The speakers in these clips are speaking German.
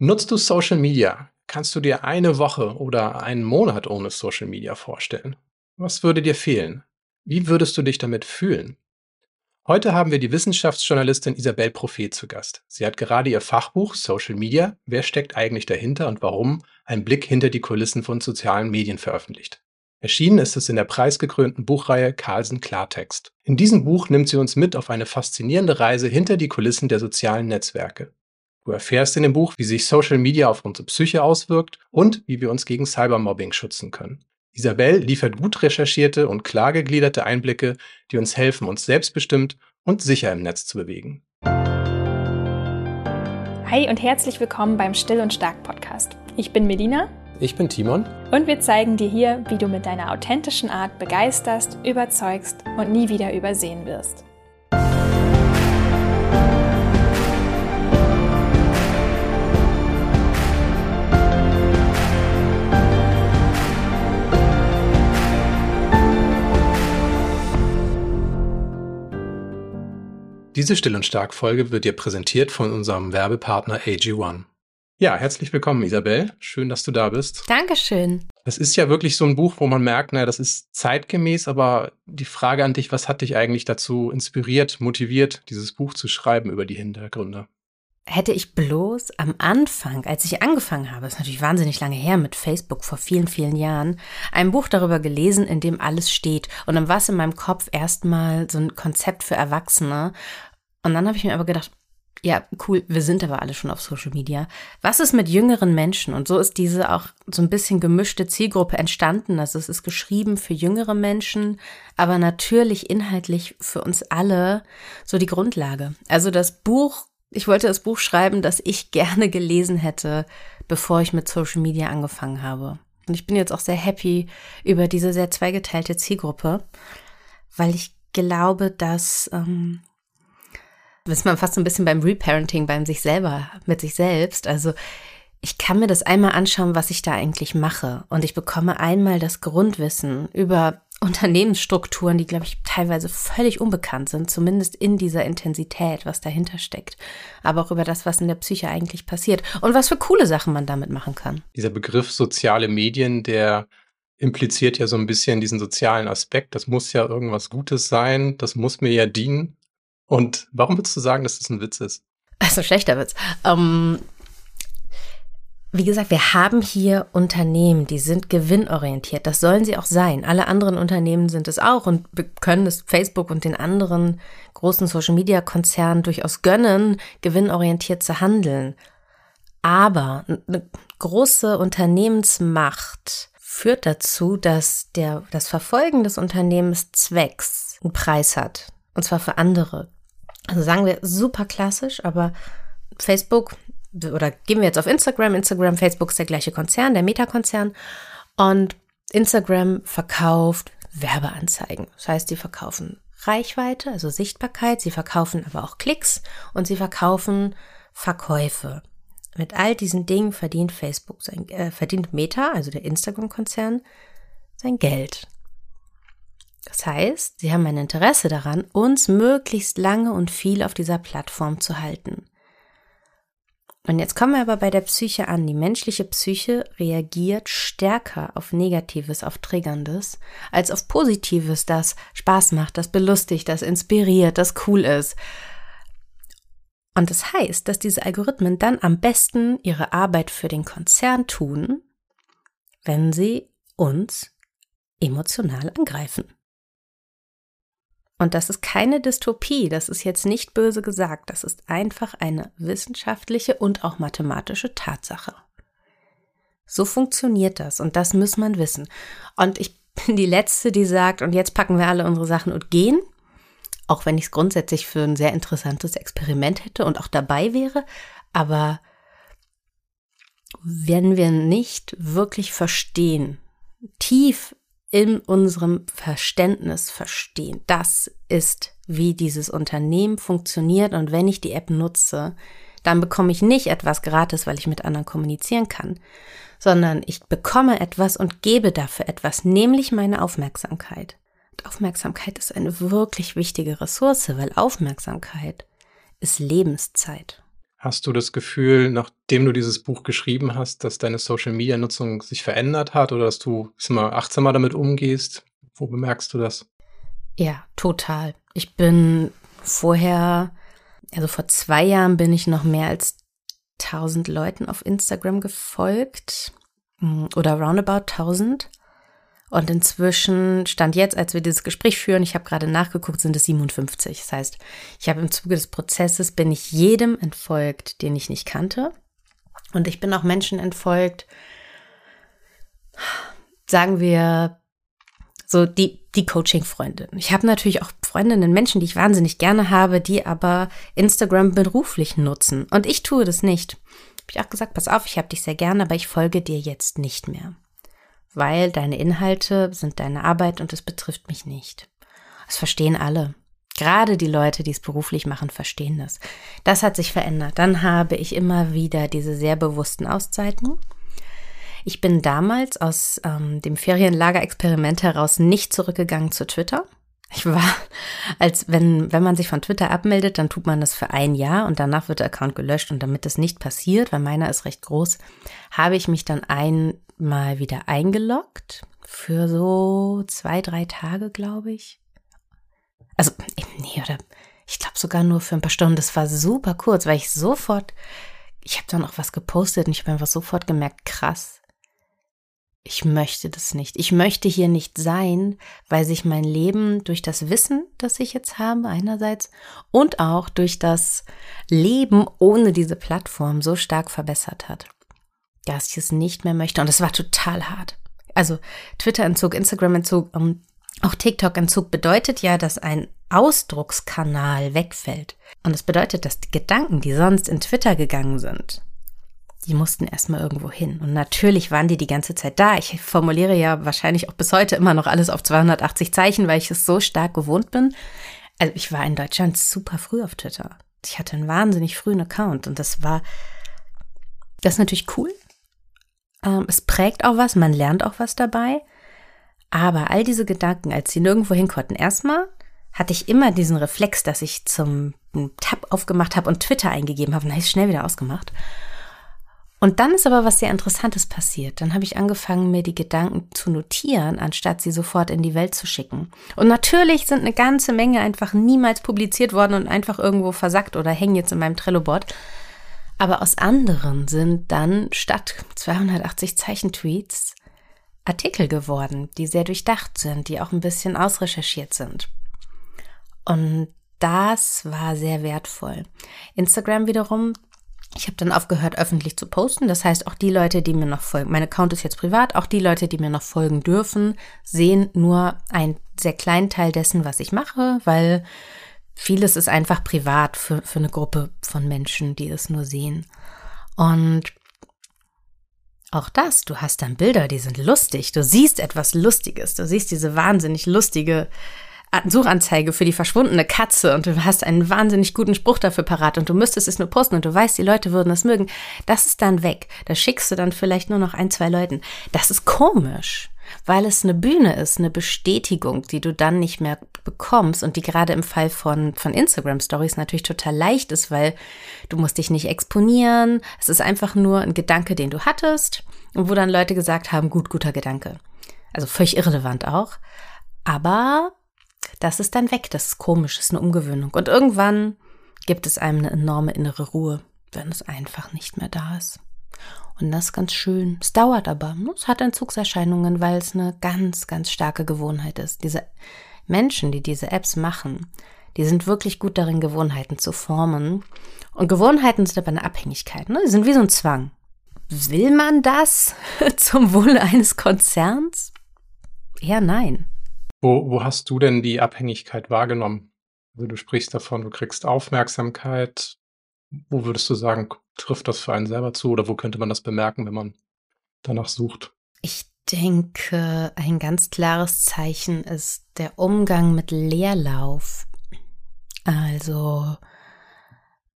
Nutzt du Social Media? Kannst du dir eine Woche oder einen Monat ohne Social Media vorstellen? Was würde dir fehlen? Wie würdest du dich damit fühlen? Heute haben wir die Wissenschaftsjournalistin Isabel Prophet zu Gast. Sie hat gerade ihr Fachbuch Social Media, wer steckt eigentlich dahinter und warum, ein Blick hinter die Kulissen von sozialen Medien veröffentlicht. Erschienen ist es in der preisgekrönten Buchreihe Carlsen Klartext. In diesem Buch nimmt sie uns mit auf eine faszinierende Reise hinter die Kulissen der sozialen Netzwerke. Du erfährst in dem Buch, wie sich Social Media auf unsere Psyche auswirkt und wie wir uns gegen Cybermobbing schützen können. Isabel liefert gut recherchierte und klar gegliederte Einblicke, die uns helfen, uns selbstbestimmt und sicher im Netz zu bewegen. Hi und herzlich willkommen beim Still und Stark Podcast. Ich bin Melina. Ich bin Timon. Und wir zeigen dir hier, wie du mit deiner authentischen Art begeisterst, überzeugst und nie wieder übersehen wirst. Diese Still und Stark Folge wird dir präsentiert von unserem Werbepartner AG1. Ja, herzlich willkommen, Isabel. Schön, dass du da bist. Dankeschön. Das ist ja wirklich so ein Buch, wo man merkt, naja, das ist zeitgemäß, aber die Frage an dich, was hat dich eigentlich dazu inspiriert, motiviert, dieses Buch zu schreiben über die Hintergründe? Hätte ich bloß am Anfang, als ich angefangen habe, ist natürlich wahnsinnig lange her mit Facebook vor vielen, vielen Jahren, ein Buch darüber gelesen, in dem alles steht. Und dann war es in meinem Kopf erstmal so ein Konzept für Erwachsene, und dann habe ich mir aber gedacht, ja, cool, wir sind aber alle schon auf Social Media. Was ist mit jüngeren Menschen? Und so ist diese auch so ein bisschen gemischte Zielgruppe entstanden. Also es ist geschrieben für jüngere Menschen, aber natürlich inhaltlich für uns alle so die Grundlage. Also das Buch, ich wollte das Buch schreiben, das ich gerne gelesen hätte, bevor ich mit Social Media angefangen habe. Und ich bin jetzt auch sehr happy über diese sehr zweigeteilte Zielgruppe, weil ich glaube, dass ähm, ist man fast so ein bisschen beim Reparenting, beim sich selber, mit sich selbst. Also ich kann mir das einmal anschauen, was ich da eigentlich mache. Und ich bekomme einmal das Grundwissen über Unternehmensstrukturen, die, glaube ich, teilweise völlig unbekannt sind, zumindest in dieser Intensität, was dahinter steckt. Aber auch über das, was in der Psyche eigentlich passiert und was für coole Sachen man damit machen kann. Dieser Begriff soziale Medien, der impliziert ja so ein bisschen diesen sozialen Aspekt. Das muss ja irgendwas Gutes sein, das muss mir ja dienen. Und warum würdest du sagen, dass das ein Witz ist? Also schlechter Witz. Ähm, wie gesagt, wir haben hier Unternehmen, die sind gewinnorientiert. Das sollen sie auch sein. Alle anderen Unternehmen sind es auch und wir können es Facebook und den anderen großen Social-Media-Konzernen durchaus gönnen, gewinnorientiert zu handeln. Aber eine große Unternehmensmacht führt dazu, dass der, das Verfolgen des Unternehmenszwecks einen Preis hat. Und zwar für andere. Also sagen wir super klassisch, aber Facebook oder gehen wir jetzt auf Instagram. Instagram, Facebook ist der gleiche Konzern, der Meta-Konzern. Und Instagram verkauft Werbeanzeigen. Das heißt, sie verkaufen Reichweite, also Sichtbarkeit, sie verkaufen aber auch Klicks und sie verkaufen Verkäufe. Mit all diesen Dingen verdient Facebook sein, äh, verdient Meta, also der Instagram-Konzern, sein Geld. Das heißt, sie haben ein Interesse daran, uns möglichst lange und viel auf dieser Plattform zu halten. Und jetzt kommen wir aber bei der Psyche an. Die menschliche Psyche reagiert stärker auf Negatives, auf Triggerndes, als auf Positives, das Spaß macht, das belustigt, das inspiriert, das cool ist. Und das heißt, dass diese Algorithmen dann am besten ihre Arbeit für den Konzern tun, wenn sie uns emotional angreifen. Und das ist keine Dystopie, das ist jetzt nicht böse gesagt, das ist einfach eine wissenschaftliche und auch mathematische Tatsache. So funktioniert das und das muss man wissen. Und ich bin die Letzte, die sagt, und jetzt packen wir alle unsere Sachen und gehen, auch wenn ich es grundsätzlich für ein sehr interessantes Experiment hätte und auch dabei wäre, aber wenn wir nicht wirklich verstehen, tief in unserem Verständnis verstehen. Das ist, wie dieses Unternehmen funktioniert und wenn ich die App nutze, dann bekomme ich nicht etwas gratis, weil ich mit anderen kommunizieren kann, sondern ich bekomme etwas und gebe dafür etwas, nämlich meine Aufmerksamkeit. Und Aufmerksamkeit ist eine wirklich wichtige Ressource, weil Aufmerksamkeit ist Lebenszeit. Hast du das Gefühl, nachdem du dieses Buch geschrieben hast, dass deine Social-Media-Nutzung sich verändert hat oder dass du mal achtsamer damit umgehst? Wo bemerkst du das? Ja, total. Ich bin vorher, also vor zwei Jahren bin ich noch mehr als 1000 Leuten auf Instagram gefolgt hm, oder roundabout 1000. Und inzwischen stand jetzt, als wir dieses Gespräch führen, ich habe gerade nachgeguckt, sind es 57. Das heißt, ich habe im Zuge des Prozesses bin ich jedem entfolgt, den ich nicht kannte. Und ich bin auch Menschen entfolgt, sagen wir, so die, die Coaching-Freundin. Ich habe natürlich auch Freundinnen, Menschen, die ich wahnsinnig gerne habe, die aber Instagram beruflich nutzen. Und ich tue das nicht. Habe ich auch gesagt, pass auf, ich habe dich sehr gerne, aber ich folge dir jetzt nicht mehr weil deine Inhalte sind deine Arbeit und es betrifft mich nicht. Das verstehen alle. Gerade die Leute, die es beruflich machen, verstehen das. Das hat sich verändert. Dann habe ich immer wieder diese sehr bewussten Auszeiten. Ich bin damals aus ähm, dem Ferienlager-Experiment heraus nicht zurückgegangen zu Twitter. Ich war, als wenn, wenn man sich von Twitter abmeldet, dann tut man das für ein Jahr und danach wird der Account gelöscht. Und damit das nicht passiert, weil meiner ist recht groß, habe ich mich dann einmal wieder eingeloggt für so zwei, drei Tage, glaube ich. Also, nee, oder ich glaube sogar nur für ein paar Stunden. Das war super kurz, weil ich sofort, ich habe dann auch was gepostet und ich habe einfach sofort gemerkt, krass, ich möchte das nicht. Ich möchte hier nicht sein, weil sich mein Leben durch das Wissen, das ich jetzt habe, einerseits, und auch durch das Leben ohne diese Plattform so stark verbessert hat, dass ich es nicht mehr möchte. Und es war total hart. Also Twitter-Entzug, Instagram-Entzug, ähm, auch TikTok-Entzug bedeutet ja, dass ein Ausdruckskanal wegfällt. Und es bedeutet, dass die Gedanken, die sonst in Twitter gegangen sind, die mussten erstmal irgendwo hin. Und natürlich waren die die ganze Zeit da. Ich formuliere ja wahrscheinlich auch bis heute immer noch alles auf 280 Zeichen, weil ich es so stark gewohnt bin. Also ich war in Deutschland super früh auf Twitter. Ich hatte einen wahnsinnig frühen Account und das war, das ist natürlich cool. Ähm, es prägt auch was, man lernt auch was dabei. Aber all diese Gedanken, als sie nirgendwo hin konnten, erstmal hatte ich immer diesen Reflex, dass ich zum Tab aufgemacht habe und Twitter eingegeben habe und habe ich schnell wieder ausgemacht. Und dann ist aber was sehr Interessantes passiert. Dann habe ich angefangen, mir die Gedanken zu notieren, anstatt sie sofort in die Welt zu schicken. Und natürlich sind eine ganze Menge einfach niemals publiziert worden und einfach irgendwo versackt oder hängen jetzt in meinem Trello-Board. Aber aus anderen sind dann statt 280 Zeichentweets Artikel geworden, die sehr durchdacht sind, die auch ein bisschen ausrecherchiert sind. Und das war sehr wertvoll. Instagram wiederum ich habe dann aufgehört, öffentlich zu posten. Das heißt, auch die Leute, die mir noch folgen, mein Account ist jetzt privat, auch die Leute, die mir noch folgen dürfen, sehen nur einen sehr kleinen Teil dessen, was ich mache, weil vieles ist einfach privat für, für eine Gruppe von Menschen, die es nur sehen. Und auch das, du hast dann Bilder, die sind lustig. Du siehst etwas Lustiges. Du siehst diese wahnsinnig lustige Suchanzeige für die verschwundene Katze und du hast einen wahnsinnig guten Spruch dafür parat und du müsstest es nur posten und du weißt, die Leute würden es mögen, das ist dann weg. Das schickst du dann vielleicht nur noch ein, zwei Leuten. Das ist komisch, weil es eine Bühne ist, eine Bestätigung, die du dann nicht mehr bekommst und die gerade im Fall von, von Instagram Stories natürlich total leicht ist, weil du musst dich nicht exponieren. Es ist einfach nur ein Gedanke, den du hattest und wo dann Leute gesagt haben, gut, guter Gedanke. Also völlig irrelevant auch. Aber das ist dann weg. Das ist komisch, das ist eine Umgewöhnung. Und irgendwann gibt es einem eine enorme innere Ruhe, wenn es einfach nicht mehr da ist. Und das ist ganz schön. Es dauert aber. Es hat Entzugserscheinungen, weil es eine ganz, ganz starke Gewohnheit ist. Diese Menschen, die diese Apps machen, die sind wirklich gut darin, Gewohnheiten zu formen. Und Gewohnheiten sind aber eine Abhängigkeit. Ne? Die sind wie so ein Zwang. Will man das zum Wohle eines Konzerns? Eher nein. Wo, wo hast du denn die Abhängigkeit wahrgenommen? Also du sprichst davon, du kriegst Aufmerksamkeit. Wo würdest du sagen, trifft das für einen selber zu oder wo könnte man das bemerken, wenn man danach sucht? Ich denke, ein ganz klares Zeichen ist der Umgang mit Leerlauf. Also,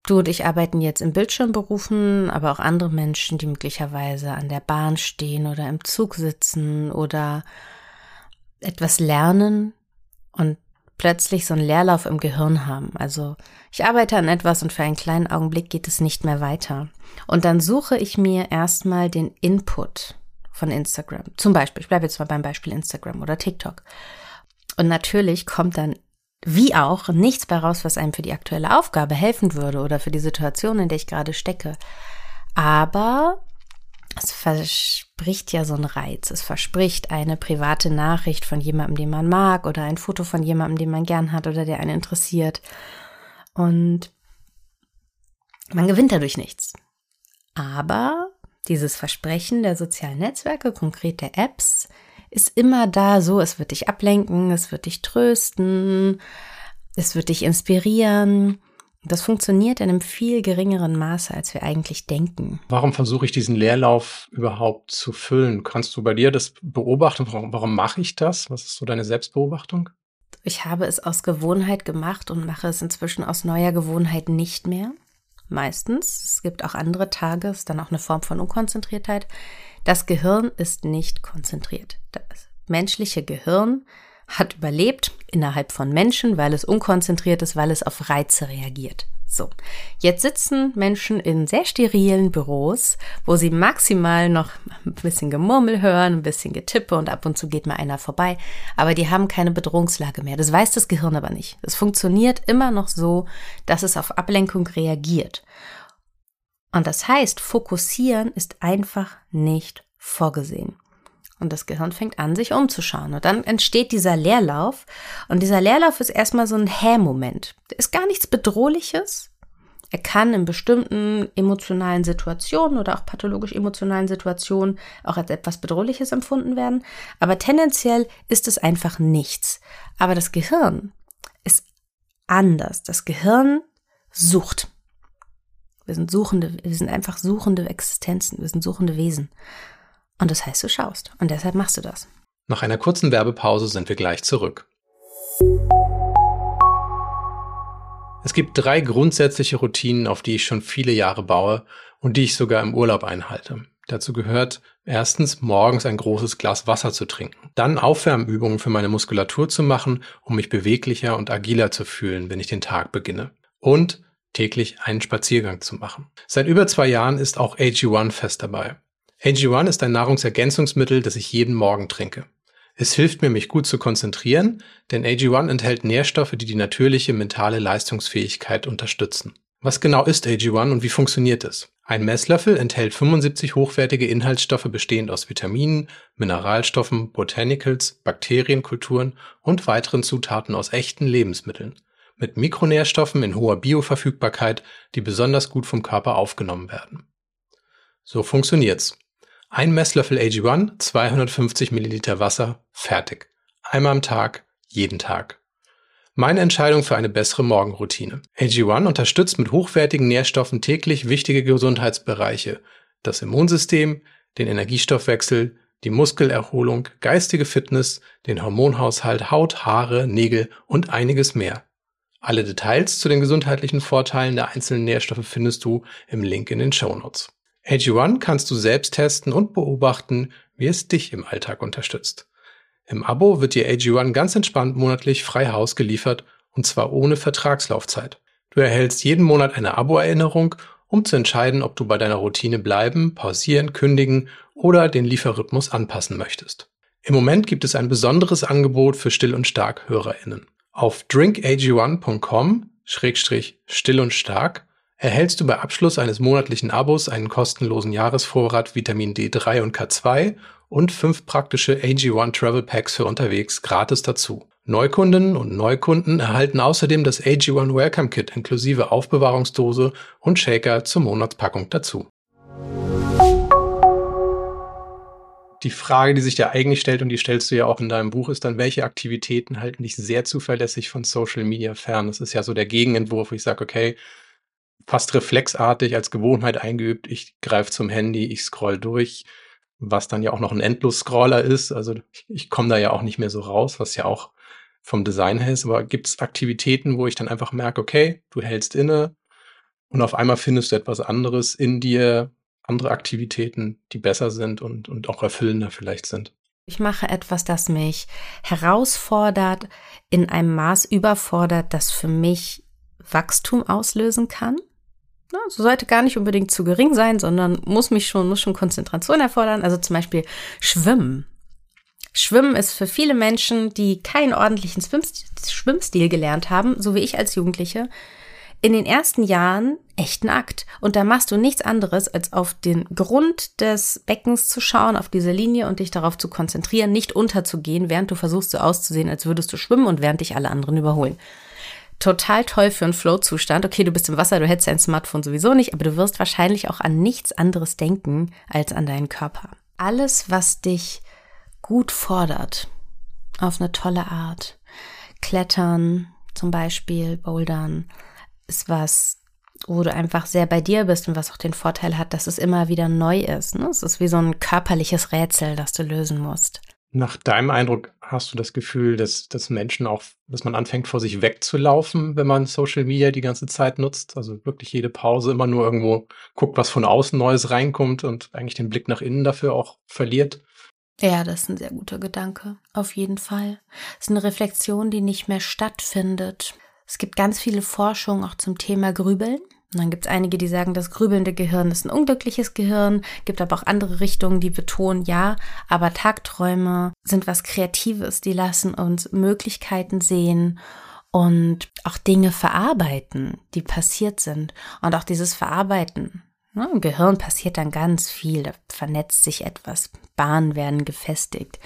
du und ich arbeiten jetzt in Bildschirmberufen, aber auch andere Menschen, die möglicherweise an der Bahn stehen oder im Zug sitzen oder etwas lernen und plötzlich so einen Leerlauf im Gehirn haben. Also ich arbeite an etwas und für einen kleinen Augenblick geht es nicht mehr weiter. Und dann suche ich mir erstmal den Input von Instagram. Zum Beispiel, ich bleibe jetzt mal beim Beispiel Instagram oder TikTok. Und natürlich kommt dann wie auch nichts bei raus, was einem für die aktuelle Aufgabe helfen würde oder für die Situation, in der ich gerade stecke. Aber es verspricht ja so einen Reiz. Es verspricht eine private Nachricht von jemandem, den man mag oder ein Foto von jemandem, den man gern hat oder der einen interessiert. Und man gewinnt dadurch nichts. Aber dieses Versprechen der sozialen Netzwerke, konkret der Apps, ist immer da so, es wird dich ablenken, es wird dich trösten, es wird dich inspirieren. Das funktioniert in einem viel geringeren Maße, als wir eigentlich denken. Warum versuche ich diesen Leerlauf überhaupt zu füllen? Kannst du bei dir das beobachten? Warum, warum mache ich das? Was ist so deine Selbstbeobachtung? Ich habe es aus Gewohnheit gemacht und mache es inzwischen aus neuer Gewohnheit nicht mehr. Meistens. Es gibt auch andere Tage, es ist dann auch eine Form von Unkonzentriertheit. Das Gehirn ist nicht konzentriert. Das menschliche Gehirn hat überlebt innerhalb von Menschen, weil es unkonzentriert ist, weil es auf Reize reagiert. So, jetzt sitzen Menschen in sehr sterilen Büros, wo sie maximal noch ein bisschen Gemurmel hören, ein bisschen Getippe und ab und zu geht mal einer vorbei, aber die haben keine Bedrohungslage mehr. Das weiß das Gehirn aber nicht. Es funktioniert immer noch so, dass es auf Ablenkung reagiert. Und das heißt, fokussieren ist einfach nicht vorgesehen. Und das Gehirn fängt an, sich umzuschauen. Und dann entsteht dieser Leerlauf. Und dieser Leerlauf ist erstmal so ein Hä-Moment. Ist gar nichts Bedrohliches. Er kann in bestimmten emotionalen Situationen oder auch pathologisch emotionalen Situationen auch als etwas Bedrohliches empfunden werden. Aber tendenziell ist es einfach nichts. Aber das Gehirn ist anders. Das Gehirn sucht. Wir sind suchende, wir sind einfach suchende Existenzen. Wir sind suchende Wesen. Und das heißt, du schaust. Und deshalb machst du das. Nach einer kurzen Werbepause sind wir gleich zurück. Es gibt drei grundsätzliche Routinen, auf die ich schon viele Jahre baue und die ich sogar im Urlaub einhalte. Dazu gehört erstens morgens ein großes Glas Wasser zu trinken, dann Aufwärmübungen für meine Muskulatur zu machen, um mich beweglicher und agiler zu fühlen, wenn ich den Tag beginne. Und täglich einen Spaziergang zu machen. Seit über zwei Jahren ist auch AG1 fest dabei. AG1 ist ein Nahrungsergänzungsmittel, das ich jeden Morgen trinke. Es hilft mir, mich gut zu konzentrieren, denn AG1 enthält Nährstoffe, die die natürliche mentale Leistungsfähigkeit unterstützen. Was genau ist AG1 und wie funktioniert es? Ein Messlöffel enthält 75 hochwertige Inhaltsstoffe bestehend aus Vitaminen, Mineralstoffen, Botanicals, Bakterienkulturen und weiteren Zutaten aus echten Lebensmitteln. Mit Mikronährstoffen in hoher Bioverfügbarkeit, die besonders gut vom Körper aufgenommen werden. So funktioniert's. Ein Messlöffel AG1, 250 Milliliter Wasser, fertig. Einmal am Tag, jeden Tag. Meine Entscheidung für eine bessere Morgenroutine. AG1 unterstützt mit hochwertigen Nährstoffen täglich wichtige Gesundheitsbereiche. Das Immunsystem, den Energiestoffwechsel, die Muskelerholung, geistige Fitness, den Hormonhaushalt, Haut, Haare, Nägel und einiges mehr. Alle Details zu den gesundheitlichen Vorteilen der einzelnen Nährstoffe findest du im Link in den Show Notes. AG1 kannst du selbst testen und beobachten, wie es dich im Alltag unterstützt. Im Abo wird dir AG1 ganz entspannt monatlich frei Haus geliefert und zwar ohne Vertragslaufzeit. Du erhältst jeden Monat eine Abo-Erinnerung, um zu entscheiden, ob du bei deiner Routine bleiben, pausieren, kündigen oder den Lieferrhythmus anpassen möchtest. Im Moment gibt es ein besonderes Angebot für Still- und Stark-HörerInnen. Auf drinkag1.com-still und stark erhältst du bei Abschluss eines monatlichen Abos einen kostenlosen Jahresvorrat Vitamin D3 und K2 und fünf praktische AG1 Travel Packs für unterwegs gratis dazu. Neukundinnen und Neukunden erhalten außerdem das AG1 Welcome Kit inklusive Aufbewahrungsdose und Shaker zur Monatspackung dazu. Die Frage, die sich ja eigentlich stellt, und die stellst du ja auch in deinem Buch, ist dann, welche Aktivitäten halten dich sehr zuverlässig von Social Media fern? Das ist ja so der Gegenentwurf, wo ich sage, okay, fast reflexartig als Gewohnheit eingeübt. Ich greife zum Handy, ich scroll durch, was dann ja auch noch ein Endlos-Scroller ist. Also ich komme da ja auch nicht mehr so raus, was ja auch vom Design her ist. Aber gibt es Aktivitäten, wo ich dann einfach merke, okay, du hältst inne und auf einmal findest du etwas anderes in dir, andere Aktivitäten, die besser sind und, und auch erfüllender vielleicht sind? Ich mache etwas, das mich herausfordert, in einem Maß überfordert, das für mich Wachstum auslösen kann. Na, so sollte gar nicht unbedingt zu gering sein, sondern muss mich schon, muss schon Konzentration erfordern. Also zum Beispiel Schwimmen. Schwimmen ist für viele Menschen, die keinen ordentlichen Schwimmstil gelernt haben, so wie ich als Jugendliche, in den ersten Jahren echt ein Akt. Und da machst du nichts anderes, als auf den Grund des Beckens zu schauen, auf diese Linie und dich darauf zu konzentrieren, nicht unterzugehen, während du versuchst so auszusehen, als würdest du schwimmen und während dich alle anderen überholen. Total toll für einen Flow-Zustand. Okay, du bist im Wasser, du hättest dein Smartphone sowieso nicht, aber du wirst wahrscheinlich auch an nichts anderes denken als an deinen Körper. Alles, was dich gut fordert, auf eine tolle Art. Klettern zum Beispiel, Bouldern, ist was, wo du einfach sehr bei dir bist und was auch den Vorteil hat, dass es immer wieder neu ist. Ne? Es ist wie so ein körperliches Rätsel, das du lösen musst. Nach deinem Eindruck hast du das Gefühl, dass, dass Menschen auch, dass man anfängt, vor sich wegzulaufen, wenn man Social Media die ganze Zeit nutzt? Also wirklich jede Pause immer nur irgendwo guckt, was von außen Neues reinkommt und eigentlich den Blick nach innen dafür auch verliert? Ja, das ist ein sehr guter Gedanke. Auf jeden Fall. Es ist eine Reflexion, die nicht mehr stattfindet. Es gibt ganz viele Forschungen auch zum Thema Grübeln. Und dann gibt es einige, die sagen, das grübelnde Gehirn ist ein unglückliches Gehirn. Gibt aber auch andere Richtungen, die betonen, ja, aber Tagträume sind was Kreatives. Die lassen uns Möglichkeiten sehen und auch Dinge verarbeiten, die passiert sind. Und auch dieses Verarbeiten Ne, Im Gehirn passiert dann ganz viel, da vernetzt sich etwas, Bahnen werden gefestigt.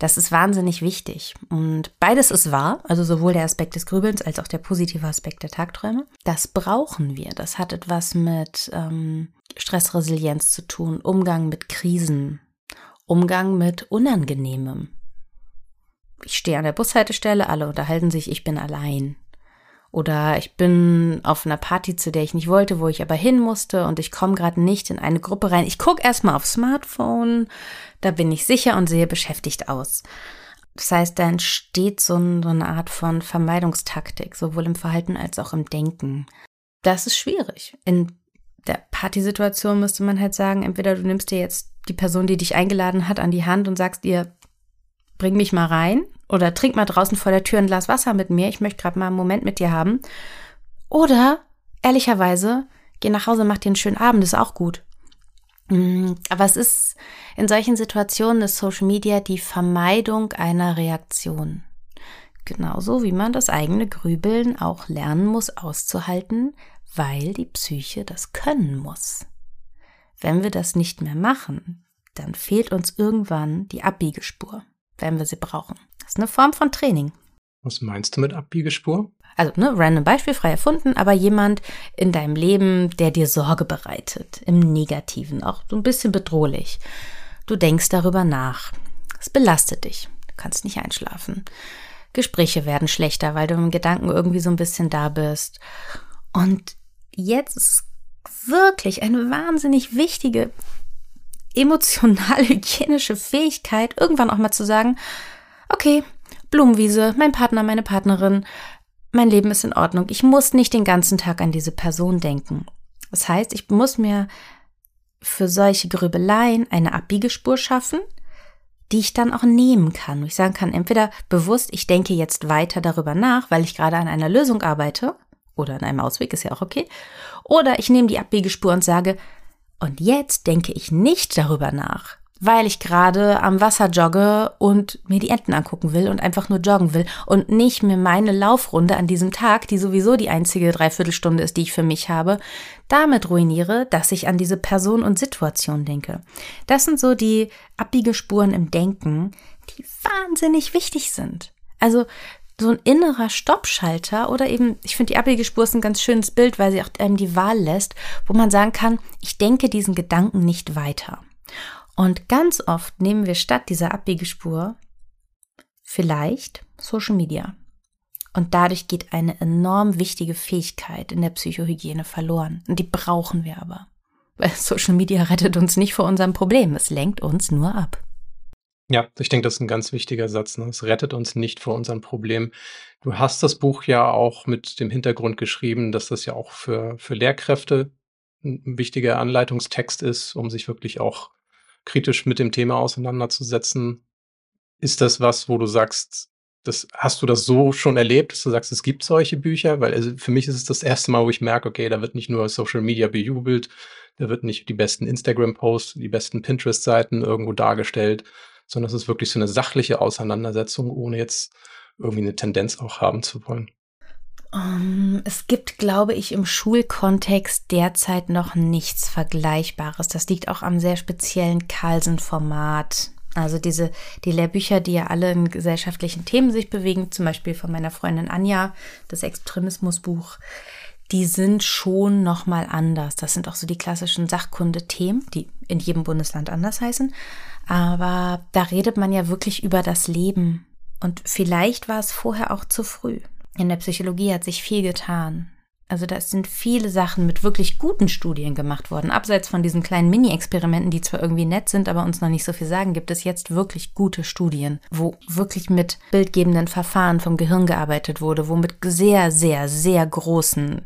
Das ist wahnsinnig wichtig. Und beides ist wahr, also sowohl der Aspekt des Grübelns als auch der positive Aspekt der Tagträume. Das brauchen wir. Das hat etwas mit ähm, Stressresilienz zu tun, Umgang mit Krisen, Umgang mit Unangenehmem. Ich stehe an der Bushaltestelle, alle unterhalten sich, ich bin allein. Oder ich bin auf einer Party, zu der ich nicht wollte, wo ich aber hin musste und ich komme gerade nicht in eine Gruppe rein. Ich gucke erstmal aufs Smartphone, da bin ich sicher und sehe beschäftigt aus. Das heißt, da entsteht so, eine Art von Vermeidungstaktik, sowohl im Verhalten als auch im Denken. Das ist schwierig. In der Partysituation müsste man halt sagen, entweder du nimmst dir jetzt die Person, die dich eingeladen hat, an die Hand und sagst ihr, bring mich mal rein oder trink mal draußen vor der Tür ein Glas Wasser mit mir, ich möchte gerade mal einen Moment mit dir haben. Oder, ehrlicherweise, geh nach Hause, mach dir einen schönen Abend, ist auch gut. Mm, aber es ist in solchen Situationen ist Social Media die Vermeidung einer Reaktion. Genauso wie man das eigene Grübeln auch lernen muss auszuhalten, weil die Psyche das können muss. Wenn wir das nicht mehr machen, dann fehlt uns irgendwann die Abbiegespur wenn wir sie brauchen. Das ist eine Form von Training. Was meinst du mit Abbiegespur? Also, ne, random Beispiel, frei erfunden, aber jemand in deinem Leben, der dir Sorge bereitet, im Negativen, auch so ein bisschen bedrohlich. Du denkst darüber nach. Es belastet dich. Du kannst nicht einschlafen. Gespräche werden schlechter, weil du im Gedanken irgendwie so ein bisschen da bist. Und jetzt ist wirklich eine wahnsinnig wichtige emotional-hygienische Fähigkeit, irgendwann auch mal zu sagen, okay, Blumenwiese, mein Partner, meine Partnerin, mein Leben ist in Ordnung. Ich muss nicht den ganzen Tag an diese Person denken. Das heißt, ich muss mir für solche Grübeleien eine Abbiegespur schaffen, die ich dann auch nehmen kann. ich sagen kann, entweder bewusst, ich denke jetzt weiter darüber nach, weil ich gerade an einer Lösung arbeite, oder an einem Ausweg, ist ja auch okay, oder ich nehme die Abbiegespur und sage, und jetzt denke ich nicht darüber nach, weil ich gerade am Wasser jogge und mir die Enten angucken will und einfach nur joggen will und nicht mir meine Laufrunde an diesem Tag, die sowieso die einzige Dreiviertelstunde ist, die ich für mich habe, damit ruiniere, dass ich an diese Person und Situation denke. Das sind so die Abbiegespuren im Denken, die wahnsinnig wichtig sind. Also so ein innerer Stoppschalter oder eben, ich finde die Abbiegespur ist ein ganz schönes Bild, weil sie auch einem die Wahl lässt, wo man sagen kann, ich denke diesen Gedanken nicht weiter. Und ganz oft nehmen wir statt dieser Abbiegespur vielleicht Social Media. Und dadurch geht eine enorm wichtige Fähigkeit in der Psychohygiene verloren. Und die brauchen wir aber. Weil Social Media rettet uns nicht vor unserem Problem. Es lenkt uns nur ab. Ja, ich denke, das ist ein ganz wichtiger Satz. Ne? Es rettet uns nicht vor unseren Problemen. Du hast das Buch ja auch mit dem Hintergrund geschrieben, dass das ja auch für, für Lehrkräfte ein wichtiger Anleitungstext ist, um sich wirklich auch kritisch mit dem Thema auseinanderzusetzen. Ist das was, wo du sagst, das hast du das so schon erlebt, dass du sagst, es gibt solche Bücher? Weil also für mich ist es das erste Mal, wo ich merke, okay, da wird nicht nur Social Media bejubelt, da wird nicht die besten Instagram-Posts, die besten Pinterest-Seiten irgendwo dargestellt, sondern es ist wirklich so eine sachliche Auseinandersetzung, ohne jetzt irgendwie eine Tendenz auch haben zu wollen. Um, ähm, es gibt, glaube ich, im Schulkontext derzeit noch nichts Vergleichbares. Das liegt auch am sehr speziellen Carlsen-Format. Also diese, die Lehrbücher, die ja alle in gesellschaftlichen Themen sich bewegen, zum Beispiel von meiner Freundin Anja, das Extremismusbuch, die sind schon nochmal anders. Das sind auch so die klassischen Sachkundethemen, die in jedem Bundesland anders heißen. Aber da redet man ja wirklich über das Leben. Und vielleicht war es vorher auch zu früh. In der Psychologie hat sich viel getan. Also da sind viele Sachen mit wirklich guten Studien gemacht worden. Abseits von diesen kleinen Mini-Experimenten, die zwar irgendwie nett sind, aber uns noch nicht so viel sagen, gibt es jetzt wirklich gute Studien, wo wirklich mit bildgebenden Verfahren vom Gehirn gearbeitet wurde, wo mit sehr, sehr, sehr großen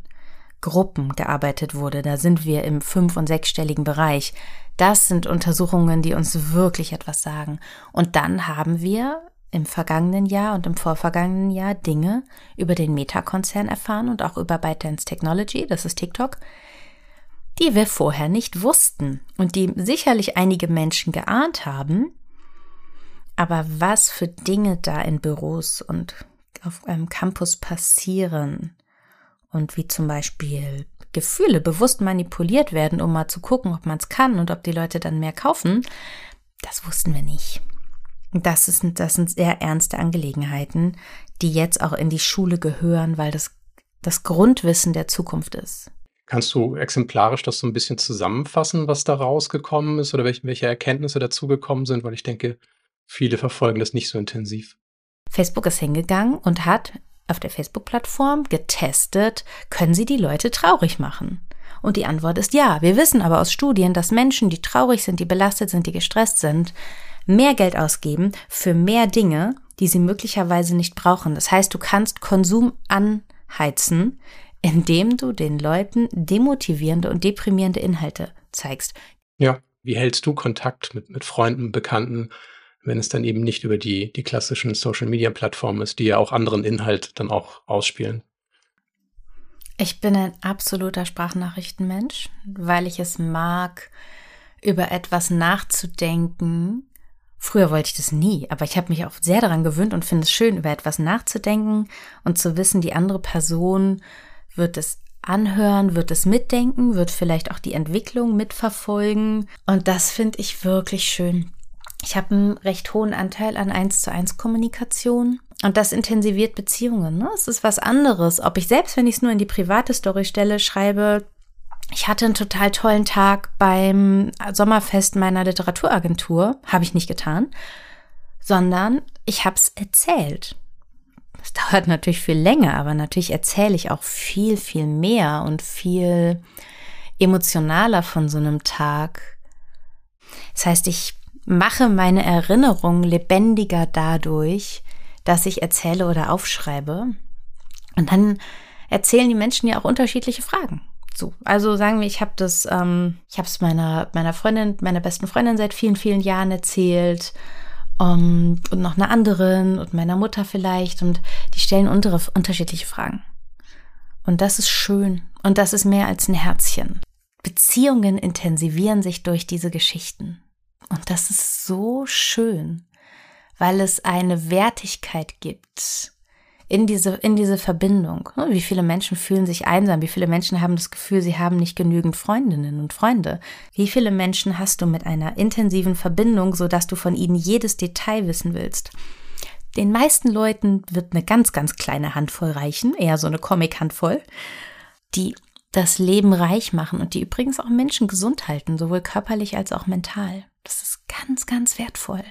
Gruppen gearbeitet wurde. Da sind wir im fünf- und sechsstelligen Bereich. Das sind Untersuchungen, die uns wirklich etwas sagen. Und dann haben wir im vergangenen Jahr und im vorvergangenen Jahr Dinge über den Meta-Konzern erfahren und auch über ByteDance Technology, das ist TikTok, die wir vorher nicht wussten und die sicherlich einige Menschen geahnt haben. Aber was für Dinge da in Büros und auf einem Campus passieren und wie zum Beispiel Gefühle bewusst manipuliert werden, um mal zu gucken, ob man es kann und ob die Leute dann mehr kaufen, das wussten wir nicht. Das, ist, das sind sehr ernste Angelegenheiten, die jetzt auch in die Schule gehören, weil das das Grundwissen der Zukunft ist. Kannst du exemplarisch das so ein bisschen zusammenfassen, was da rausgekommen ist oder welche, welche Erkenntnisse dazugekommen sind? Weil ich denke, viele verfolgen das nicht so intensiv. Facebook ist hingegangen und hat auf der Facebook-Plattform getestet, können sie die Leute traurig machen? Und die Antwort ist ja. Wir wissen aber aus Studien, dass Menschen, die traurig sind, die belastet sind, die gestresst sind, mehr Geld ausgeben für mehr Dinge, die sie möglicherweise nicht brauchen. Das heißt, du kannst Konsum anheizen, indem du den Leuten demotivierende und deprimierende Inhalte zeigst. Ja, wie hältst du Kontakt mit, mit Freunden, Bekannten, wenn es dann eben nicht über die, die klassischen Social-Media-Plattformen ist, die ja auch anderen Inhalt dann auch ausspielen? Ich bin ein absoluter Sprachnachrichtenmensch, weil ich es mag, über etwas nachzudenken, Früher wollte ich das nie, aber ich habe mich auch sehr daran gewöhnt und finde es schön, über etwas nachzudenken und zu wissen, die andere Person wird es anhören, wird es mitdenken, wird vielleicht auch die Entwicklung mitverfolgen. Und das finde ich wirklich schön. Ich habe einen recht hohen Anteil an 1 zu 1 Kommunikation. Und das intensiviert Beziehungen. Ne? Es ist was anderes. Ob ich selbst, wenn ich es nur in die private Story stelle, schreibe, ich hatte einen total tollen Tag beim Sommerfest meiner Literaturagentur. Habe ich nicht getan, sondern ich habe es erzählt. Es dauert natürlich viel länger, aber natürlich erzähle ich auch viel, viel mehr und viel emotionaler von so einem Tag. Das heißt, ich mache meine Erinnerung lebendiger dadurch, dass ich erzähle oder aufschreibe. Und dann erzählen die Menschen ja auch unterschiedliche Fragen. So, also sagen wir, ich habe das, ähm, ich habe es meiner meiner Freundin, meiner besten Freundin seit vielen vielen Jahren erzählt um, und noch einer anderen und meiner Mutter vielleicht und die stellen untere, unterschiedliche Fragen. Und das ist schön und das ist mehr als ein Herzchen. Beziehungen intensivieren sich durch diese Geschichten und das ist so schön, weil es eine Wertigkeit gibt in diese, in diese Verbindung. Ne, wie viele Menschen fühlen sich einsam? Wie viele Menschen haben das Gefühl, sie haben nicht genügend Freundinnen und Freunde? Wie viele Menschen hast du mit einer intensiven Verbindung, sodass du von ihnen jedes Detail wissen willst? Den meisten Leuten wird eine ganz, ganz kleine Handvoll reichen, eher so eine Comic-Handvoll, die das Leben reich machen und die übrigens auch Menschen gesund halten, sowohl körperlich als auch mental. Das ist ganz, ganz wertvoll.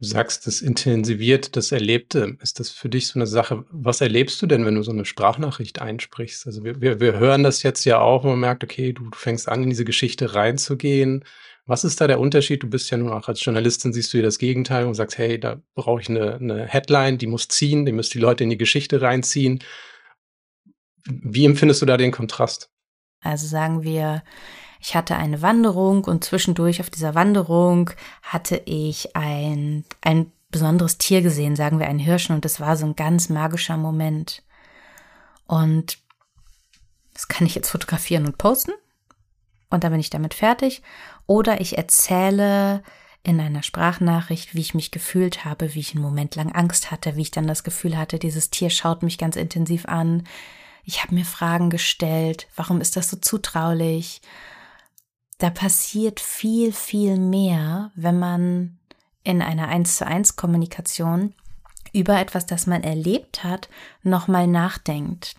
Du sagst, das intensiviert das Erlebte. Ist das für dich so eine Sache? Was erlebst du denn, wenn du so eine Sprachnachricht einsprichst? Also wir, wir, wir hören das jetzt ja auch, man merkt, okay, du, du fängst an, in diese Geschichte reinzugehen. Was ist da der Unterschied? Du bist ja nun auch als Journalistin, siehst du dir das Gegenteil und sagst, hey, da brauche ich eine, eine Headline, die muss ziehen, die muss die Leute in die Geschichte reinziehen. Wie empfindest du da den Kontrast? Also sagen wir, ich hatte eine Wanderung und zwischendurch auf dieser Wanderung hatte ich ein, ein besonderes Tier gesehen, sagen wir einen Hirschen, und das war so ein ganz magischer Moment. Und das kann ich jetzt fotografieren und posten. Und dann bin ich damit fertig. Oder ich erzähle in einer Sprachnachricht, wie ich mich gefühlt habe, wie ich einen Moment lang Angst hatte, wie ich dann das Gefühl hatte, dieses Tier schaut mich ganz intensiv an. Ich habe mir Fragen gestellt, warum ist das so zutraulich? Da passiert viel, viel mehr, wenn man in einer 1 zu 1 Kommunikation über etwas, das man erlebt hat, nochmal nachdenkt.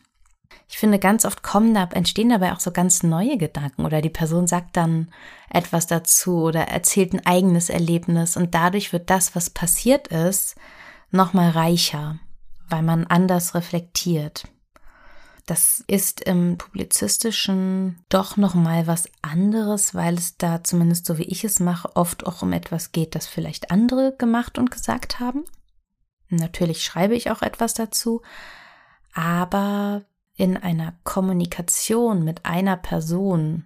Ich finde, ganz oft kommen da, entstehen dabei auch so ganz neue Gedanken oder die Person sagt dann etwas dazu oder erzählt ein eigenes Erlebnis und dadurch wird das, was passiert ist, nochmal reicher, weil man anders reflektiert. Das ist im publizistischen doch nochmal was anderes, weil es da zumindest so wie ich es mache, oft auch um etwas geht, das vielleicht andere gemacht und gesagt haben. Natürlich schreibe ich auch etwas dazu, aber in einer Kommunikation mit einer Person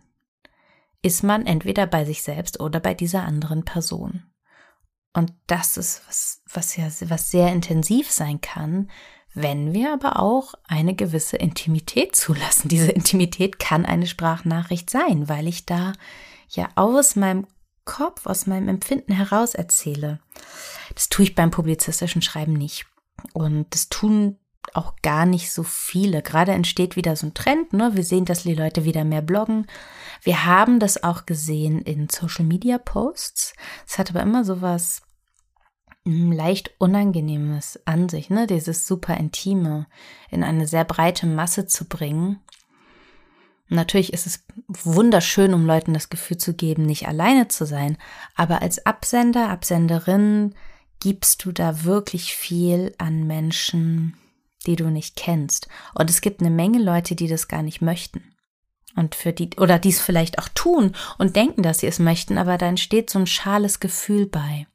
ist man entweder bei sich selbst oder bei dieser anderen Person. Und das ist was, was ja, was sehr intensiv sein kann, wenn wir aber auch eine gewisse Intimität zulassen. Diese Intimität kann eine Sprachnachricht sein, weil ich da ja aus meinem Kopf, aus meinem Empfinden heraus erzähle. Das tue ich beim publizistischen Schreiben nicht. Und das tun auch gar nicht so viele. Gerade entsteht wieder so ein Trend, ne? Wir sehen, dass die Leute wieder mehr bloggen. Wir haben das auch gesehen in Social Media Posts. Es hat aber immer so was leicht Unangenehmes an sich, ne? Dieses super Intime in eine sehr breite Masse zu bringen. Natürlich ist es wunderschön, um Leuten das Gefühl zu geben, nicht alleine zu sein. Aber als Absender, Absenderin gibst du da wirklich viel an Menschen, die du nicht kennst. Und es gibt eine Menge Leute, die das gar nicht möchten. Und für die, oder die es vielleicht auch tun und denken, dass sie es möchten, aber da entsteht so ein schales Gefühl bei.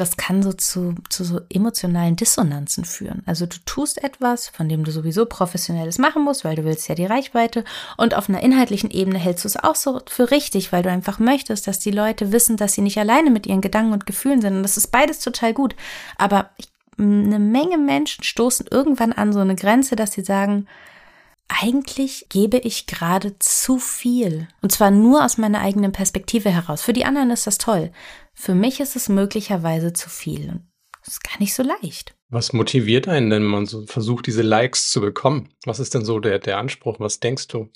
Das kann so zu, zu so emotionalen Dissonanzen führen. Also du tust etwas, von dem du sowieso professionelles machen musst, weil du willst ja die Reichweite. Und auf einer inhaltlichen Ebene hältst du es auch so für richtig, weil du einfach möchtest, dass die Leute wissen, dass sie nicht alleine mit ihren Gedanken und Gefühlen sind. Und das ist beides total gut. Aber ich eine Menge Menschen stoßen irgendwann an so eine Grenze, dass sie sagen, eigentlich gebe ich gerade zu viel. Und zwar nur aus meiner eigenen Perspektive heraus. Für die anderen ist das toll. Für mich ist es möglicherweise zu viel. Und das ist gar nicht so leicht. Was motiviert einen denn, wenn man so versucht, diese Likes zu bekommen? Was ist denn so der, der Anspruch? Was denkst du?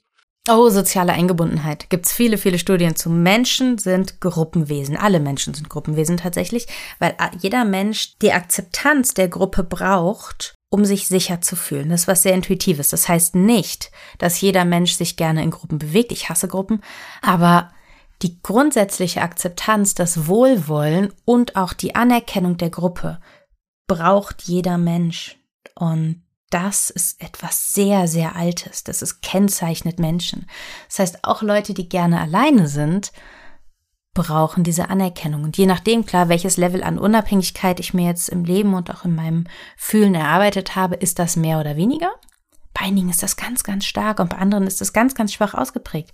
Oh, soziale Eingebundenheit. Gibt's viele, viele Studien zu. Menschen sind Gruppenwesen. Alle Menschen sind Gruppenwesen tatsächlich, weil jeder Mensch die Akzeptanz der Gruppe braucht, um sich sicher zu fühlen. Das ist was sehr Intuitives. Das heißt nicht, dass jeder Mensch sich gerne in Gruppen bewegt. Ich hasse Gruppen. Aber die grundsätzliche Akzeptanz, das Wohlwollen und auch die Anerkennung der Gruppe braucht jeder Mensch. Und das ist etwas sehr, sehr Altes. Das ist kennzeichnet Menschen. Das heißt, auch Leute, die gerne alleine sind, brauchen diese Anerkennung. Und je nachdem, klar, welches Level an Unabhängigkeit ich mir jetzt im Leben und auch in meinem Fühlen erarbeitet habe, ist das mehr oder weniger. Bei einigen ist das ganz, ganz stark und bei anderen ist das ganz, ganz schwach ausgeprägt.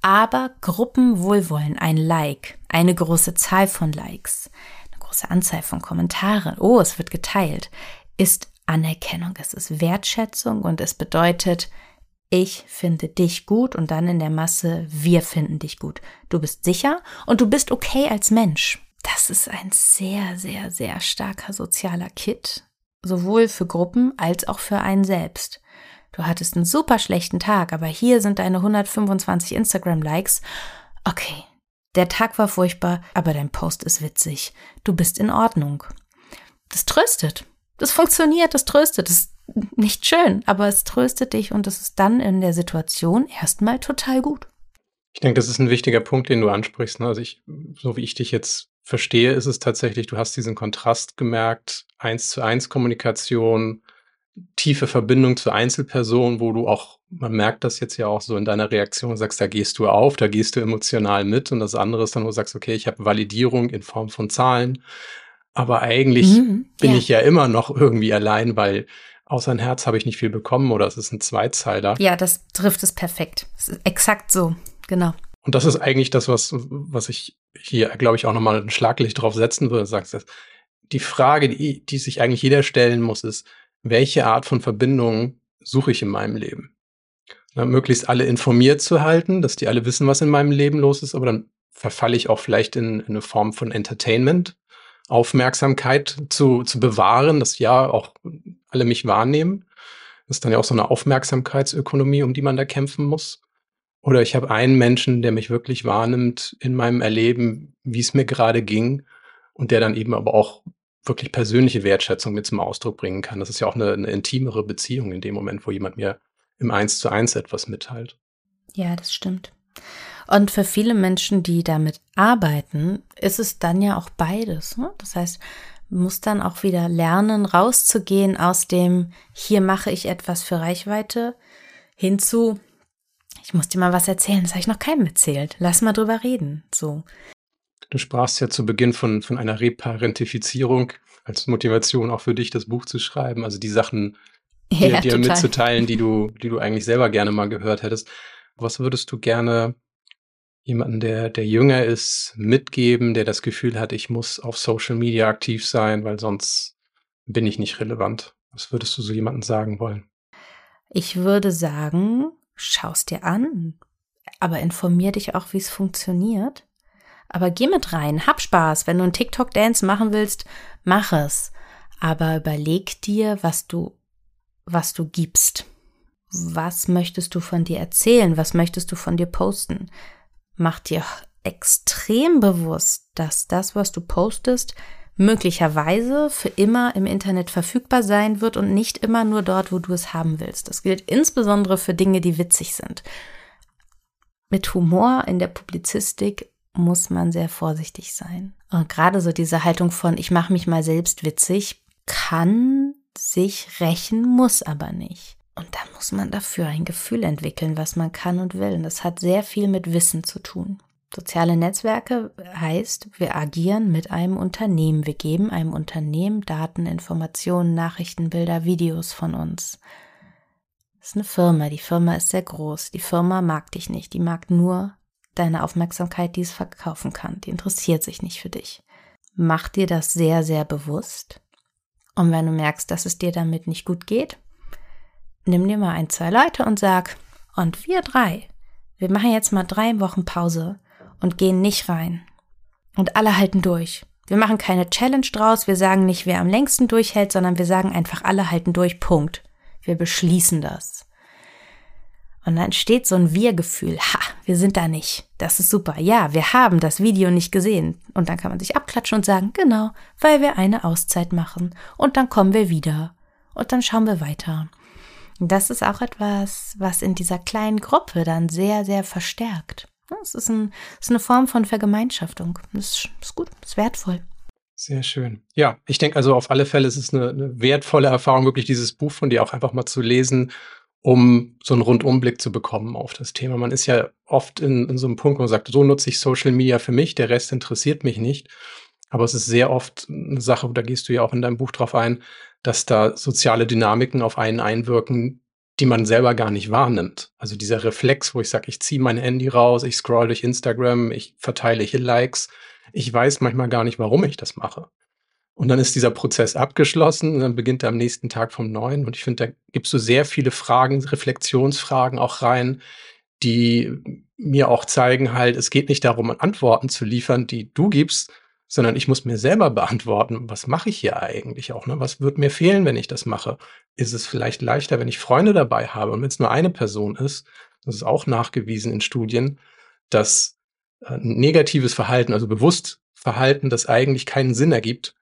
Aber Gruppenwohlwollen, ein Like, eine große Zahl von Likes, eine große Anzahl von Kommentaren, oh, es wird geteilt, ist Anerkennung, es ist Wertschätzung und es bedeutet, ich finde dich gut und dann in der Masse, wir finden dich gut. Du bist sicher und du bist okay als Mensch. Das ist ein sehr, sehr, sehr starker sozialer Kit, sowohl für Gruppen als auch für einen selbst. Du hattest einen super schlechten Tag, aber hier sind deine 125 Instagram-Likes. Okay, der Tag war furchtbar, aber dein Post ist witzig. Du bist in Ordnung. Das tröstet. Das funktioniert, das tröstet. Das nicht schön, aber es tröstet dich und es ist dann in der Situation erstmal total gut. Ich denke, das ist ein wichtiger Punkt, den du ansprichst. Ne? Also ich, so wie ich dich jetzt verstehe, ist es tatsächlich, du hast diesen Kontrast gemerkt, eins zu eins Kommunikation, tiefe Verbindung zur Einzelperson, wo du auch, man merkt das jetzt ja auch so in deiner Reaktion, sagst, da gehst du auf, da gehst du emotional mit und das andere ist dann, wo du sagst, okay, ich habe Validierung in Form von Zahlen, aber eigentlich mhm, bin ja. ich ja immer noch irgendwie allein, weil außer ein Herz habe ich nicht viel bekommen oder es ist ein Zweizeiler. Ja, das trifft es perfekt. Es ist exakt so, genau. Und das ist eigentlich das, was, was ich hier, glaube ich, auch nochmal ein Schlaglicht drauf setzen würde. Sagst, die Frage, die, die sich eigentlich jeder stellen muss, ist, welche Art von Verbindung suche ich in meinem Leben? Na, möglichst alle informiert zu halten, dass die alle wissen, was in meinem Leben los ist, aber dann verfalle ich auch vielleicht in, in eine Form von Entertainment, Aufmerksamkeit zu, zu bewahren, dass ja auch alle mich wahrnehmen. Das ist dann ja auch so eine Aufmerksamkeitsökonomie, um die man da kämpfen muss. Oder ich habe einen Menschen, der mich wirklich wahrnimmt in meinem Erleben, wie es mir gerade ging und der dann eben aber auch wirklich persönliche Wertschätzung mit zum Ausdruck bringen kann. Das ist ja auch eine, eine intimere Beziehung in dem Moment, wo jemand mir im Eins zu eins etwas mitteilt. Ja, das stimmt. Und für viele Menschen, die damit arbeiten, ist es dann ja auch beides. Ne? Das heißt, muss dann auch wieder lernen, rauszugehen aus dem, hier mache ich etwas für Reichweite, hinzu, ich muss dir mal was erzählen, das habe ich noch keinem erzählt. Lass mal drüber reden. So. Du sprachst ja zu Beginn von, von einer Reparentifizierung als Motivation auch für dich, das Buch zu schreiben. Also die Sachen dir, ja, dir mitzuteilen, die du, die du eigentlich selber gerne mal gehört hättest. Was würdest du gerne jemanden, der, der jünger ist, mitgeben, der das Gefühl hat, ich muss auf Social Media aktiv sein, weil sonst bin ich nicht relevant? Was würdest du so jemandem sagen wollen? Ich würde sagen, schaust dir an, aber informier dich auch, wie es funktioniert. Aber geh mit rein, hab Spaß. Wenn du einen TikTok-Dance machen willst, mach es. Aber überleg dir, was du, was du gibst. Was möchtest du von dir erzählen? Was möchtest du von dir posten? Mach dir extrem bewusst, dass das, was du postest, möglicherweise für immer im Internet verfügbar sein wird und nicht immer nur dort, wo du es haben willst. Das gilt insbesondere für Dinge, die witzig sind. Mit Humor in der Publizistik muss man sehr vorsichtig sein. Und gerade so diese Haltung von ich mache mich mal selbst witzig kann sich rächen, muss aber nicht. Und dann muss man dafür ein Gefühl entwickeln, was man kann und will. Und das hat sehr viel mit Wissen zu tun. Soziale Netzwerke heißt, wir agieren mit einem Unternehmen. Wir geben einem Unternehmen Daten, Informationen, Nachrichten, Bilder, Videos von uns. Das ist eine Firma. Die Firma ist sehr groß. Die Firma mag dich nicht. Die mag nur deine Aufmerksamkeit, die es verkaufen kann. Die interessiert sich nicht für dich. Mach dir das sehr, sehr bewusst. Und wenn du merkst, dass es dir damit nicht gut geht, nimm dir mal ein, zwei Leute und sag, und wir drei, wir machen jetzt mal drei Wochen Pause und gehen nicht rein. Und alle halten durch. Wir machen keine Challenge draus, wir sagen nicht, wer am längsten durchhält, sondern wir sagen einfach, alle halten durch, Punkt. Wir beschließen das. Und dann entsteht so ein Wir-Gefühl. Ha, wir sind da nicht. Das ist super. Ja, wir haben das Video nicht gesehen. Und dann kann man sich abklatschen und sagen, genau, weil wir eine Auszeit machen. Und dann kommen wir wieder. Und dann schauen wir weiter. Das ist auch etwas, was in dieser kleinen Gruppe dann sehr, sehr verstärkt. Es ist, ein, ist eine Form von Vergemeinschaftung. Das ist gut, das ist wertvoll. Sehr schön. Ja, ich denke also auf alle Fälle ist es eine, eine wertvolle Erfahrung, wirklich dieses Buch von dir auch einfach mal zu lesen, um so einen Rundumblick zu bekommen auf das Thema. Man ist ja oft in, in so einem Punkt, wo man sagt, so nutze ich Social Media für mich, der Rest interessiert mich nicht. Aber es ist sehr oft eine Sache, da gehst du ja auch in deinem Buch drauf ein, dass da soziale Dynamiken auf einen einwirken, die man selber gar nicht wahrnimmt. Also dieser Reflex, wo ich sage, ich ziehe mein Handy raus, ich scroll durch Instagram, ich verteile hier Likes. Ich weiß manchmal gar nicht, warum ich das mache. Und dann ist dieser Prozess abgeschlossen und dann beginnt er am nächsten Tag vom Neuen. Und ich finde, da gibst du sehr viele Fragen, Reflexionsfragen auch rein, die mir auch zeigen halt, es geht nicht darum, Antworten zu liefern, die du gibst, sondern ich muss mir selber beantworten, was mache ich hier eigentlich auch? Ne? Was wird mir fehlen, wenn ich das mache? Ist es vielleicht leichter, wenn ich Freunde dabei habe und wenn es nur eine Person ist? Das ist auch nachgewiesen in Studien, dass äh, negatives Verhalten, also bewusst Verhalten, das eigentlich keinen Sinn ergibt,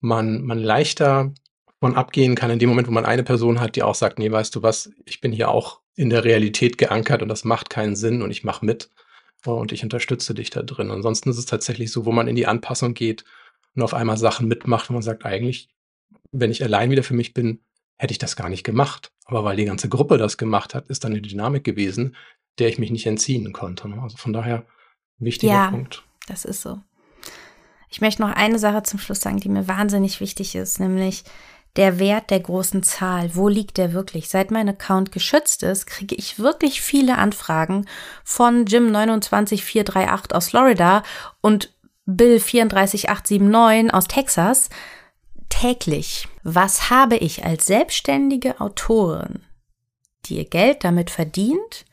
man, man leichter von abgehen kann in dem Moment, wo man eine Person hat, die auch sagt, nee, weißt du was, ich bin hier auch in der Realität geankert und das macht keinen Sinn und ich mache mit und ich unterstütze dich da drin. Ansonsten ist es tatsächlich so, wo man in die Anpassung geht und auf einmal Sachen mitmacht, wo man sagt, eigentlich, wenn ich allein wieder für mich bin, hätte ich das gar nicht gemacht. Aber weil die ganze Gruppe das gemacht hat, ist dann eine Dynamik gewesen, der ich mich nicht entziehen konnte. Ne? Also von daher, wichtiger ja, Punkt. Das ist so. Ich möchte noch eine Sache zum Schluss sagen, die mir wahnsinnig wichtig ist, nämlich der Wert der großen Zahl, wo liegt der wirklich? Seit mein Account geschützt ist, kriege ich wirklich viele Anfragen von Jim 29438 aus Florida und Bill 34879 aus Texas, täglich, was habe ich als selbstständige Autorin, die ihr Geld damit verdient,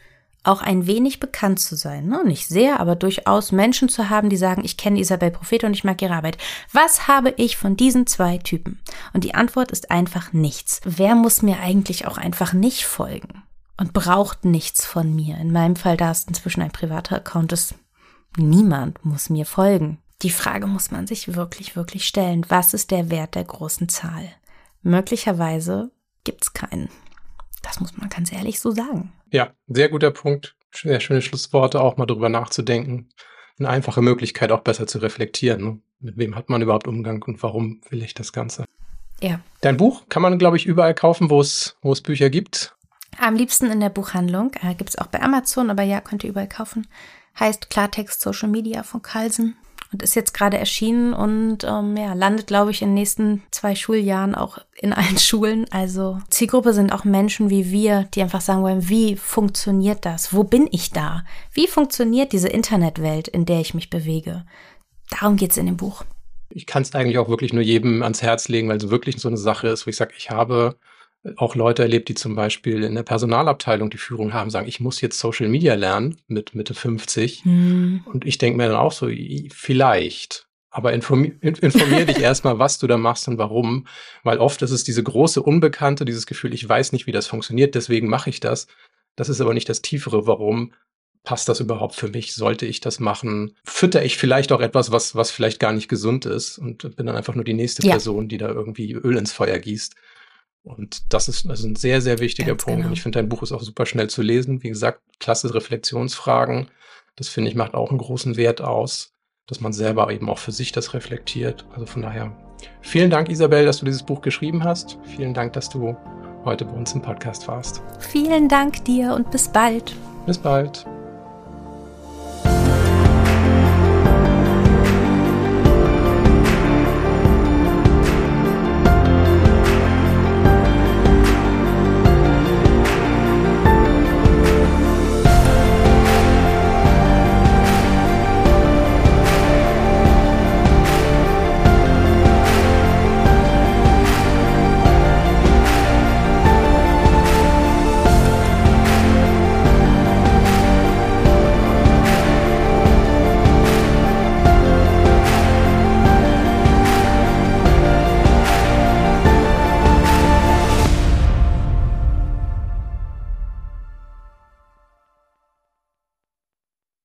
auch ein wenig bekannt zu sein. Ne? Nicht sehr, aber durchaus Menschen zu haben, die sagen, ich kenne Isabel Prophet und ich mag ihre Arbeit. Was habe ich von diesen zwei Typen? Und die Antwort ist einfach nichts. Wer muss mir eigentlich auch einfach nicht folgen? Und braucht nichts von mir. In meinem Fall, da es inzwischen ein privater Account ist, niemand muss mir folgen. Die Frage muss man sich wirklich, wirklich stellen. Was ist der Wert der großen Zahl? Möglicherweise gibt's keinen. Das muss man ganz ehrlich so sagen. Ja, sehr guter Punkt. Sehr schöne Schlussworte, auch mal drüber nachzudenken. Eine einfache Möglichkeit, auch besser zu reflektieren. Ne? Mit wem hat man überhaupt Umgang und warum will ich das Ganze? Ja. Dein Buch kann man, glaube ich, überall kaufen, wo es, wo es Bücher gibt. Am liebsten in der Buchhandlung. Äh, Gibt es auch bei Amazon, aber ja, könnt ihr überall kaufen. Heißt Klartext Social Media von Carlsen und ist jetzt gerade erschienen und ähm, ja, landet, glaube ich, in den nächsten zwei Schuljahren auch in allen Schulen. Also Zielgruppe sind auch Menschen wie wir, die einfach sagen wollen, wie funktioniert das? Wo bin ich da? Wie funktioniert diese Internetwelt, in der ich mich bewege? Darum geht's in dem Buch. Ich kann es eigentlich auch wirklich nur jedem ans Herz legen, weil es wirklich so eine Sache ist, wo ich sage, ich habe auch Leute erlebt, die zum Beispiel in der Personalabteilung die Führung haben, sagen, ich muss jetzt Social Media lernen mit Mitte 50. Mhm. Und ich denke mir dann auch so, vielleicht. Aber informier, informier dich erstmal, was du da machst und warum. Weil oft ist es diese große Unbekannte, dieses Gefühl, ich weiß nicht, wie das funktioniert, deswegen mache ich das. Das ist aber nicht das tiefere Warum. Passt das überhaupt für mich? Sollte ich das machen? Fütter ich vielleicht auch etwas, was, was vielleicht gar nicht gesund ist und bin dann einfach nur die nächste ja. Person, die da irgendwie Öl ins Feuer gießt. Und das ist also ein sehr, sehr wichtiger Ganz Punkt. Genau. Und ich finde, dein Buch ist auch super schnell zu lesen. Wie gesagt, klasse Reflexionsfragen. Das finde ich macht auch einen großen Wert aus, dass man selber eben auch für sich das reflektiert. Also von daher, vielen Dank, Isabel, dass du dieses Buch geschrieben hast. Vielen Dank, dass du heute bei uns im Podcast warst. Vielen Dank dir und bis bald. Bis bald.